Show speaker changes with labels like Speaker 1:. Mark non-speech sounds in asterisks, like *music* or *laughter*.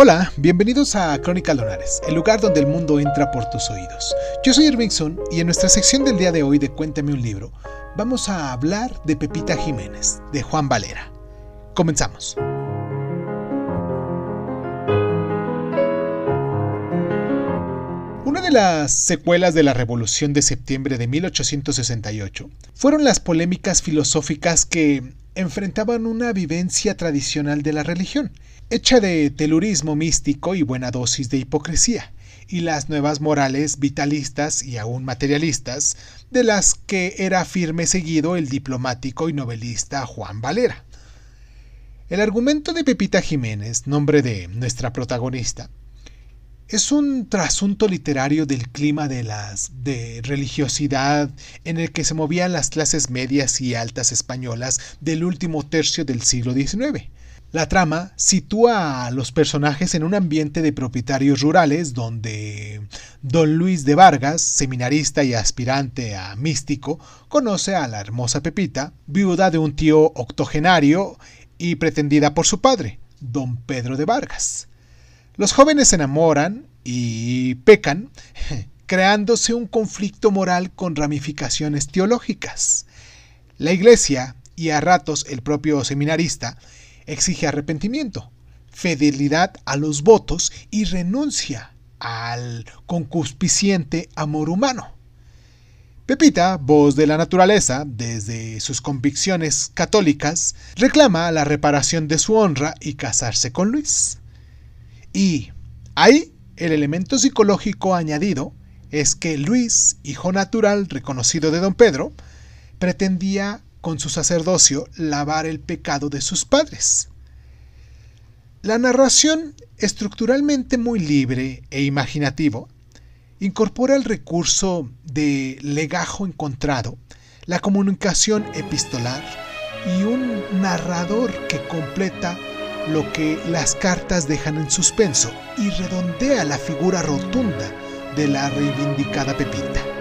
Speaker 1: Hola, bienvenidos a Crónica Lonares, el lugar donde el mundo entra por tus oídos. Yo soy Irving Sun y en nuestra sección del día de hoy de Cuéntame un libro, vamos a hablar de Pepita Jiménez, de Juan Valera. Comenzamos. De las secuelas de la Revolución de septiembre de 1868 fueron las polémicas filosóficas que enfrentaban una vivencia tradicional de la religión hecha de telurismo místico y buena dosis de hipocresía, y las nuevas morales vitalistas y aún materialistas, de las que era firme seguido el diplomático y novelista Juan Valera. El argumento de Pepita Jiménez, nombre de nuestra protagonista, es un trasunto literario del clima de las de religiosidad en el que se movían las clases medias y altas españolas del último tercio del siglo XIX la trama sitúa a los personajes en un ambiente de propietarios rurales donde don Luis de Vargas, seminarista y aspirante a místico, conoce a la hermosa Pepita, viuda de un tío octogenario y pretendida por su padre, don Pedro de Vargas. Los jóvenes se enamoran y pecan, *laughs* creándose un conflicto moral con ramificaciones teológicas. La iglesia, y a ratos el propio seminarista, exige arrepentimiento, fidelidad a los votos y renuncia al concupisciente amor humano. Pepita, voz de la naturaleza, desde sus convicciones católicas, reclama la reparación de su honra y casarse con Luis. Y ahí el elemento psicológico añadido es que Luis, hijo natural reconocido de don Pedro, pretendía con su sacerdocio lavar el pecado de sus padres. La narración, estructuralmente muy libre e imaginativo, incorpora el recurso de legajo encontrado, la comunicación epistolar y un narrador que completa lo que las cartas dejan en suspenso y redondea la figura rotunda de la reivindicada Pepita.